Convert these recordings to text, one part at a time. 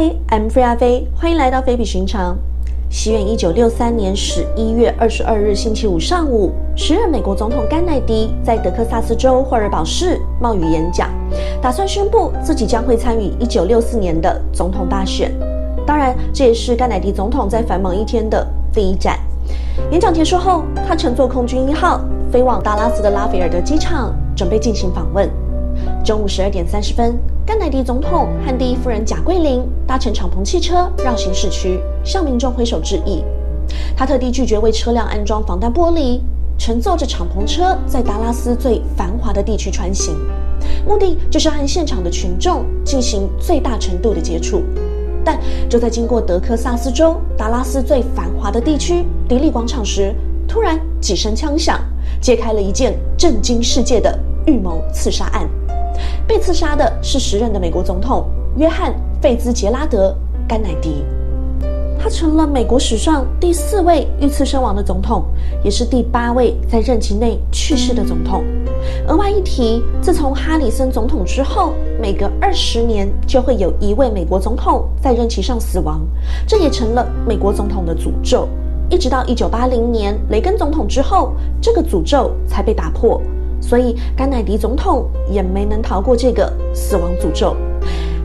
Hi, I'm Free 阿飞，欢迎来到非比寻常。西元一九六三年十一月二十二日星期五上午，时任美国总统甘乃迪在德克萨斯州霍尔堡市冒雨演讲，打算宣布自己将会参与一九六四年的总统大选。当然，这也是甘乃迪总统在繁忙一天的第一站。演讲结束后，他乘坐空军一号飞往达拉斯的拉菲尔德机场，准备进行访问。中午十二点三十分，甘乃迪总统和第一夫人贾桂琳搭乘敞篷汽车绕行市区，向民众挥手致意。他特地拒绝为车辆安装防弹玻璃，乘坐着敞篷车在达拉斯最繁华的地区穿行，目的就是和现场的群众进行最大程度的接触。但就在经过德克萨斯州达拉斯最繁华的地区迪利广场时，突然几声枪响，揭开了一件震惊世界的预谋刺杀案。被刺杀的是时任的美国总统约翰·费兹杰拉德·甘乃迪，他成了美国史上第四位遇刺身亡的总统，也是第八位在任期内去世的总统。额外一提，自从哈里森总统之后，每隔二十年就会有一位美国总统在任期上死亡，这也成了美国总统的诅咒。一直到一九八零年雷根总统之后，这个诅咒才被打破。所以，甘乃迪总统也没能逃过这个死亡诅咒。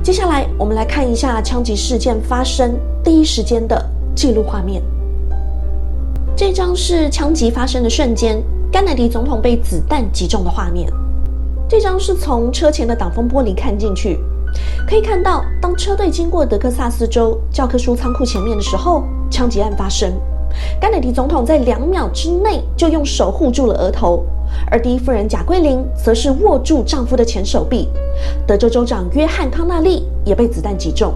接下来，我们来看一下枪击事件发生第一时间的记录画面。这张是枪击发生的瞬间，甘乃迪总统被子弹击中的画面。这张是从车前的挡风玻璃看进去，可以看到，当车队经过德克萨斯州教科书仓库前面的时候，枪击案发生。甘乃迪总统在两秒之内就用手护住了额头。而第一夫人贾桂琳则是握住丈夫的前手臂。德州州长约翰康纳利也被子弹击中。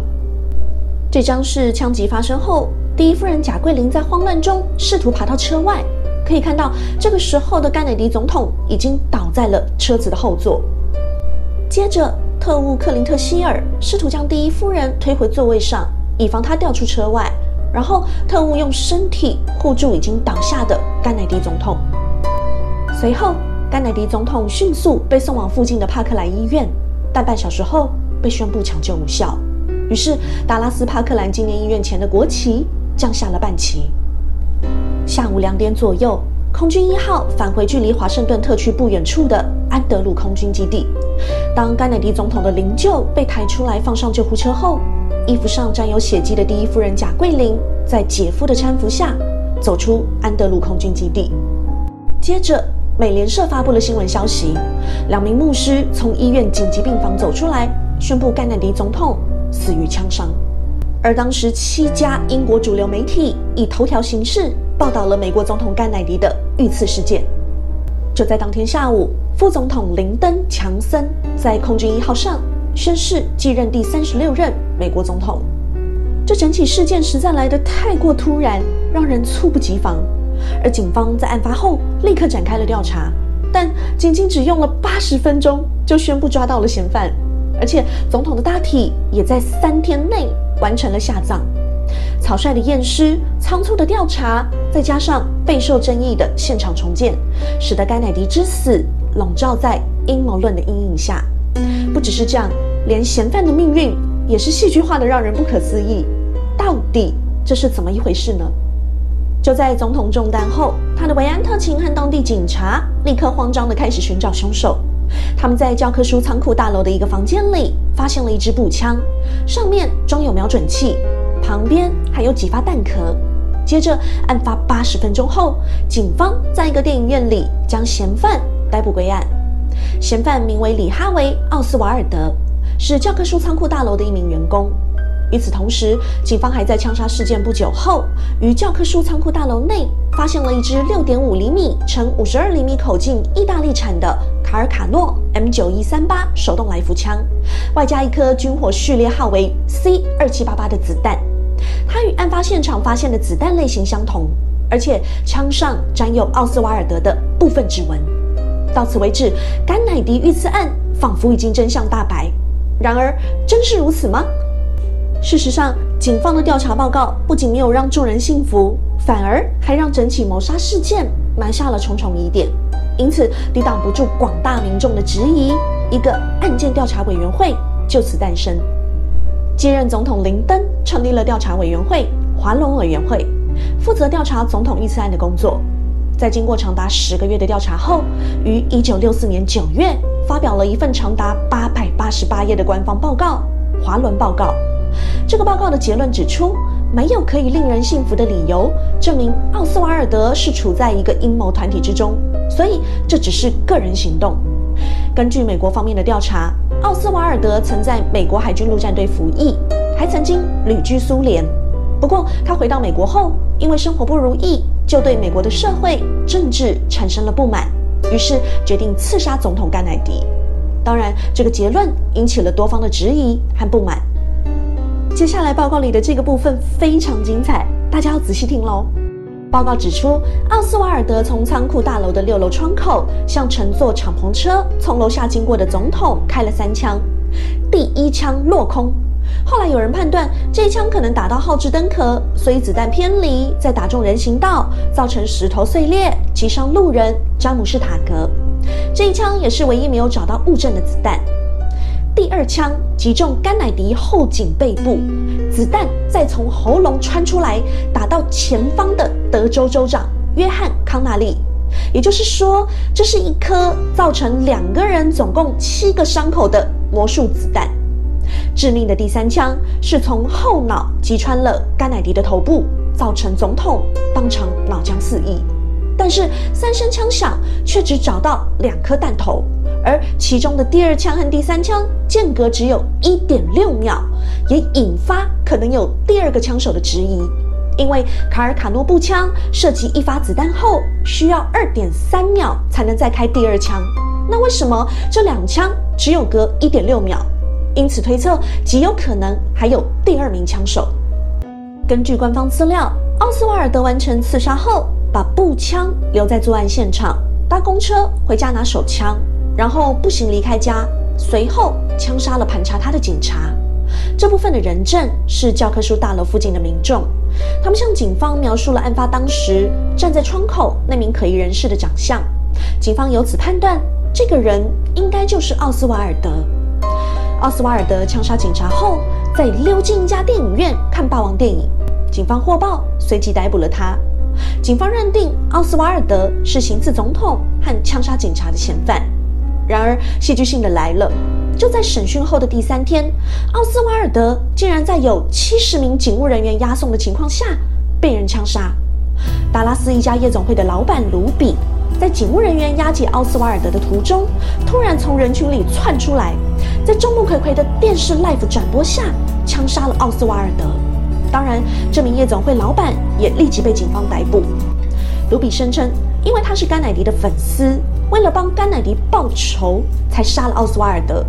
这张是枪击发生后，第一夫人贾桂琳在慌乱中试图爬到车外。可以看到，这个时候的甘乃迪总统已经倒在了车子的后座。接着，特务克林特希尔试图将第一夫人推回座位上，以防她掉出车外。然后，特务用身体护住已经倒下的甘乃迪总统。随后，甘乃迪总统迅速被送往附近的帕克兰医院，但半小时后被宣布抢救无效。于是，达拉斯帕克兰纪念医院前的国旗降下了半旗。下午两点左右，空军一号返回距离华盛顿特区不远处的安德鲁空军基地。当甘乃迪总统的灵柩被抬出来放上救护车后，衣服上沾有血迹的第一夫人贾桂琳在姐夫的搀扶下走出安德鲁空军基地。接着。美联社发布了新闻消息，两名牧师从医院紧急病房走出来，宣布甘乃迪总统死于枪伤。而当时七家英国主流媒体以头条形式报道了美国总统甘乃迪的遇刺事件。就在当天下午，副总统林登·强森在空军一号上宣誓继任第三十六任美国总统。这整起事件实在来得太过突然，让人猝不及防。而警方在案发后立刻展开了调查，但仅仅只用了八十分钟就宣布抓到了嫌犯，而且总统的大体也在三天内完成了下葬。草率的验尸、仓促的调查，再加上备受争议的现场重建，使得甘乃迪之死笼罩在阴谋论的阴影下。不只是这样，连嫌犯的命运也是戏剧化的，让人不可思议。到底这是怎么一回事呢？就在总统中弹后，他的维安特勤和当地警察立刻慌张地开始寻找凶手。他们在教科书仓库大楼的一个房间里发现了一支步枪，上面装有瞄准器，旁边还有几发弹壳。接着，案发八十分钟后，警方在一个电影院里将嫌犯逮捕归案。嫌犯名为里哈维·奥斯瓦尔德，是教科书仓库大楼的一名员工。与此同时，警方还在枪杀事件不久后，于教科书仓库大楼内发现了一支六点五厘米乘五十二厘米口径意大利产的卡尔卡诺 M 九一三八手动来福枪，外加一颗军火序列号为 C 二七八八的子弹。它与案发现场发现的子弹类型相同，而且枪上沾有奥斯瓦尔德的部分指纹。到此为止，甘乃迪遇刺案仿佛已经真相大白。然而，真是如此吗？事实上，警方的调查报告不仅没有让众人信服，反而还让整起谋杀事件埋下了重重疑点。因此，抵挡不住广大民众的质疑，一个案件调查委员会就此诞生。继任总统林登成立了调查委员会——华伦委员会，负责调查总统遇刺案的工作。在经过长达十个月的调查后，于一九六四年九月发表了一份长达八百八十八页的官方报告——华伦报告。这个报告的结论指出，没有可以令人信服的理由证明奥斯瓦尔德是处在一个阴谋团体之中，所以这只是个人行动。根据美国方面的调查，奥斯瓦尔德曾在美国海军陆战队服役，还曾经旅居苏联。不过，他回到美国后，因为生活不如意。就对美国的社会政治产生了不满，于是决定刺杀总统甘乃迪。当然，这个结论引起了多方的质疑和不满。接下来报告里的这个部分非常精彩，大家要仔细听喽。报告指出，奥斯瓦尔德从仓库大楼的六楼窗口向乘坐敞篷车从楼下经过的总统开了三枪，第一枪落空。后来有人判断这一枪可能打到号志登壳，所以子弹偏离，再打中人行道，造成石头碎裂，击伤路人詹姆士塔格。这一枪也是唯一没有找到物证的子弹。第二枪击中甘乃迪后颈背部，子弹再从喉咙穿出来，打到前方的德州州长约翰康纳利。也就是说，这是一颗造成两个人总共七个伤口的魔术子弹。致命的第三枪是从后脑击穿了甘乃迪的头部，造成总统当场脑浆四溢。但是三声枪响却只找到两颗弹头，而其中的第二枪和第三枪间隔只有一点六秒，也引发可能有第二个枪手的质疑。因为卡尔卡诺步枪射击一发子弹后需要二点三秒才能再开第二枪，那为什么这两枪只有隔一点六秒？因此推测，极有可能还有第二名枪手。根据官方资料，奥斯瓦尔德完成刺杀后，把步枪留在作案现场，搭公车回家拿手枪，然后步行离开家，随后枪杀了盘查他的警察。这部分的人证是教科书大楼附近的民众，他们向警方描述了案发当时站在窗口那名可疑人士的长相。警方由此判断，这个人应该就是奥斯瓦尔德。奥斯瓦尔德枪杀警察后，再溜进一家电影院看霸王电影。警方获报，随即逮捕了他。警方认定奥斯瓦尔德是行刺总统和枪杀警察的嫌犯。然而，戏剧性的来了，就在审讯后的第三天，奥斯瓦尔德竟然在有七十名警务人员押送的情况下被人枪杀。达拉斯一家夜总会的老板卢比。在警务人员押解奥斯瓦尔德的途中，突然从人群里窜出来，在众目睽睽的电视 live 转播下，枪杀了奥斯瓦尔德。当然，这名夜总会老板也立即被警方逮捕。卢比声称，因为他是甘乃迪的粉丝，为了帮甘乃迪报仇，才杀了奥斯瓦尔德。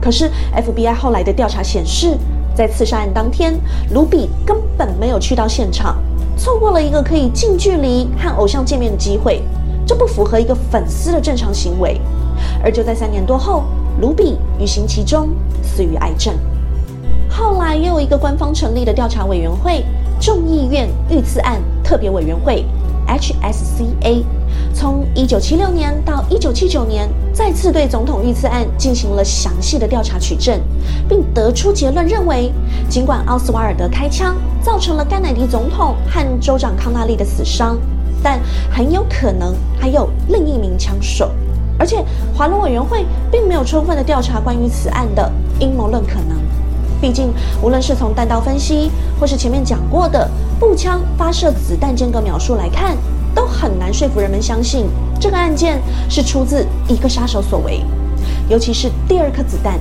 可是 FBI 后来的调查显示，在刺杀案当天，卢比根本没有去到现场，错过了一个可以近距离和偶像见面的机会。这不符合一个粉丝的正常行为，而就在三年多后，卢比于刑其中死于癌症。后来又有一个官方成立的调查委员会——众议院遇刺案特别委员会 （HSCA），从1976年到1979年，再次对总统遇刺案进行了详细的调查取证，并得出结论，认为尽管奥斯瓦尔德开枪造成了甘乃迪总统和州长康纳利的死伤。但很有可能还有另一名枪手，而且华伦委员会并没有充分的调查关于此案的阴谋论可能。毕竟，无论是从弹道分析，或是前面讲过的步枪发射子弹间隔秒数来看，都很难说服人们相信这个案件是出自一个杀手所为。尤其是第二颗子弹，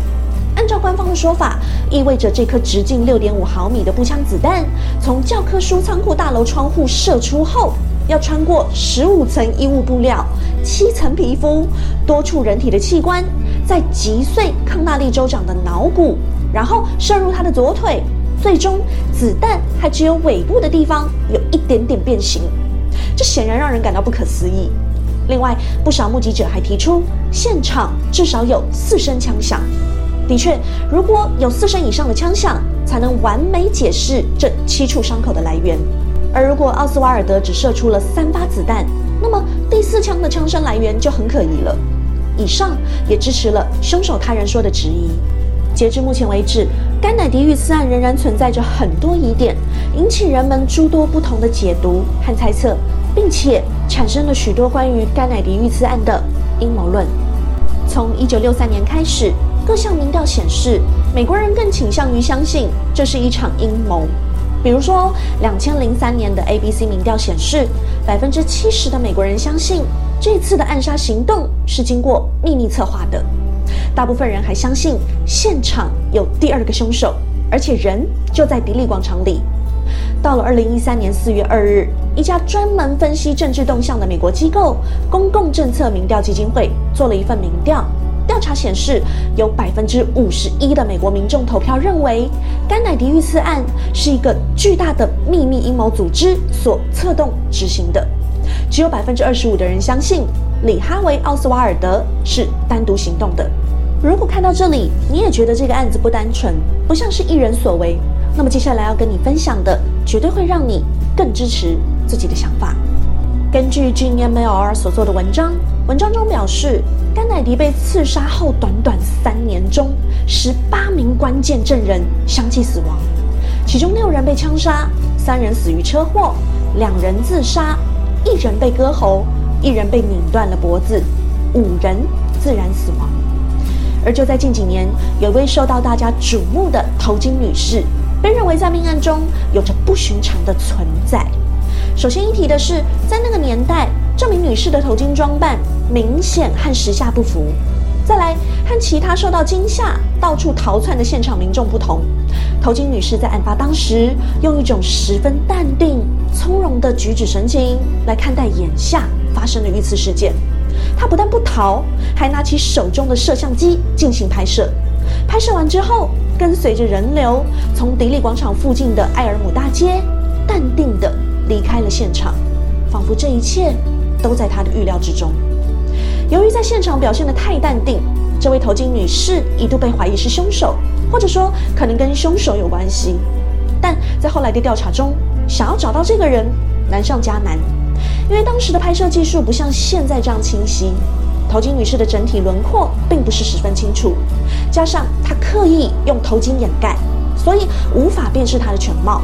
按照官方的说法，意味着这颗直径六点五毫米的步枪子弹从教科书仓库大楼窗户射出后。要穿过十五层衣物布料、七层皮肤、多处人体的器官，再击碎康纳利州长的脑骨，然后射入他的左腿，最终子弹还只有尾部的地方有一点点变形，这显然让人感到不可思议。另外，不少目击者还提出，现场至少有四声枪响。的确，如果有四声以上的枪响，才能完美解释这七处伤口的来源。而如果奥斯瓦尔德只射出了三发子弹，那么第四枪的枪声来源就很可疑了。以上也支持了凶手他人说的质疑。截至目前为止，甘乃迪遇刺案仍然存在着很多疑点，引起人们诸多不同的解读和猜测，并且产生了许多关于甘乃迪遇刺案的阴谋论。从一九六三年开始，各项民调显示，美国人更倾向于相信这是一场阴谋。比如说，两千零三年的 ABC 民调显示，百分之七十的美国人相信这次的暗杀行动是经过秘密策划的。大部分人还相信现场有第二个凶手，而且人就在迪利广场里。到了二零一三年四月二日，一家专门分析政治动向的美国机构——公共政策民调基金会做了一份民调。调查显示，有百分之五十一的美国民众投票认为，甘乃迪遇刺案是一个巨大的秘密阴谋组织所策动执行的。只有百分之二十五的人相信里哈维·奥斯瓦尔德是单独行动的。如果看到这里，你也觉得这个案子不单纯，不像是一人所为，那么接下来要跟你分享的，绝对会让你更支持自己的想法。根据 G M L R 所做的文章，文章中表示。甘乃迪被刺杀后，短短三年中，十八名关键证人相继死亡，其中六人被枪杀，三人死于车祸，两人自杀，一人被割喉，一人被拧断了脖子，五人自然死亡。而就在近几年，有一位受到大家瞩目的头巾女士，被认为在命案中有着不寻常的存在。首先一提的是，在那个年代，这名女士的头巾装扮明显和时下不符。再来，和其他受到惊吓、到处逃窜的现场民众不同，头巾女士在案发当时，用一种十分淡定、从容的举止神情来看待眼下发生的遇刺事件。她不但不逃，还拿起手中的摄像机进行拍摄。拍摄完之后，跟随着人流，从迪利广场附近的埃尔姆大街，淡定地。离开了现场，仿佛这一切都在他的预料之中。由于在现场表现的太淡定，这位头巾女士一度被怀疑是凶手，或者说可能跟凶手有关系。但在后来的调查中，想要找到这个人难上加难，因为当时的拍摄技术不像现在这样清晰，头巾女士的整体轮廓并不是十分清楚，加上她刻意用头巾掩盖，所以无法辨识她的全貌。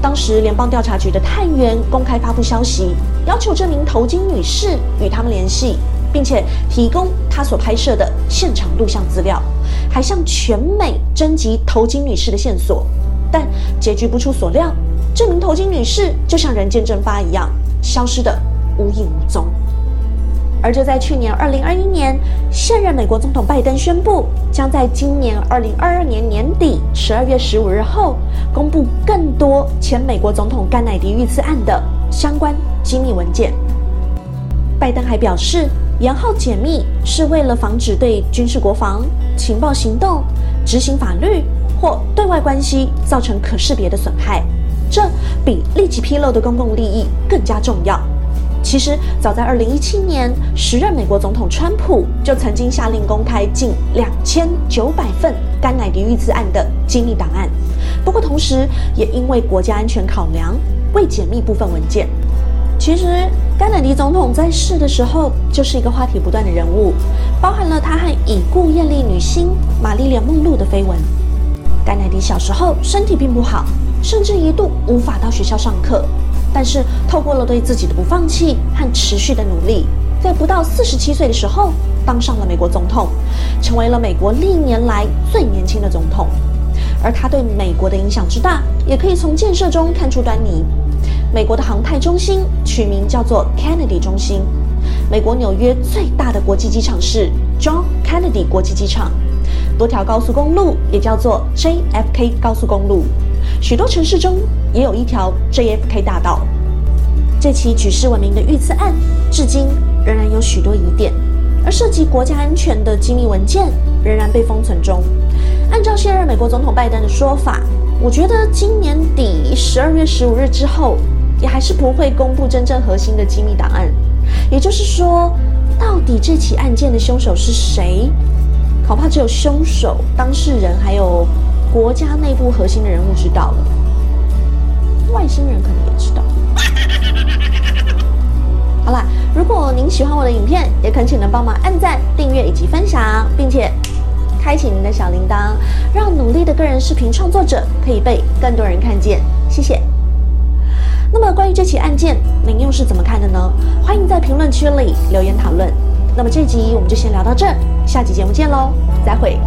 当时，联邦调查局的探员公开发布消息，要求这名头巾女士与他们联系，并且提供她所拍摄的现场录像资料，还向全美征集头巾女士的线索。但结局不出所料，这名头巾女士就像人间蒸发一样，消失的无影无踪。而就在去年二零二一年，现任美国总统拜登宣布，将在今年二零二二年年底十二月十五日后，公布更多前美国总统甘乃迪遇刺案的相关机密文件。拜登还表示，延后解密是为了防止对军事国防、情报行动、执行法律或对外关系造成可识别的损害，这比立即披露的公共利益更加重要。其实，早在二零一七年，时任美国总统川普就曾经下令公开近两千九百份甘乃迪遇刺案的机密档案。不过，同时也因为国家安全考量，未解密部分文件。其实，甘乃迪总统在世的时候就是一个话题不断的人物，包含了他和已故艳丽女星玛丽莲梦露的绯闻。甘乃迪小时候身体并不好，甚至一度无法到学校上课。但是，透过了对自己的不放弃和持续的努力，在不到四十七岁的时候当上了美国总统，成为了美国历年来最年轻的总统。而他对美国的影响之大，也可以从建设中看出端倪。美国的航太中心取名叫做 Kennedy 中心，美国纽约最大的国际机场是 John Kennedy 国际机场，多条高速公路也叫做 JFK 高速公路。许多城市中也有一条 JFK 大道。这起举世闻名的遇刺案，至今仍然有许多疑点，而涉及国家安全的机密文件仍然被封存中。按照现任美国总统拜登的说法，我觉得今年底十二月十五日之后，也还是不会公布真正核心的机密档案。也就是说，到底这起案件的凶手是谁？恐怕只有凶手、当事人还有。国家内部核心的人物知道了，外星人可能也知道。好啦，如果您喜欢我的影片，也恳请能帮忙按赞、订阅以及分享，并且开启您的小铃铛，让努力的个人视频创作者可以被更多人看见。谢谢。那么关于这起案件，您又是怎么看的呢？欢迎在评论区里留言讨论。那么这集我们就先聊到这，下集节目见喽，再会。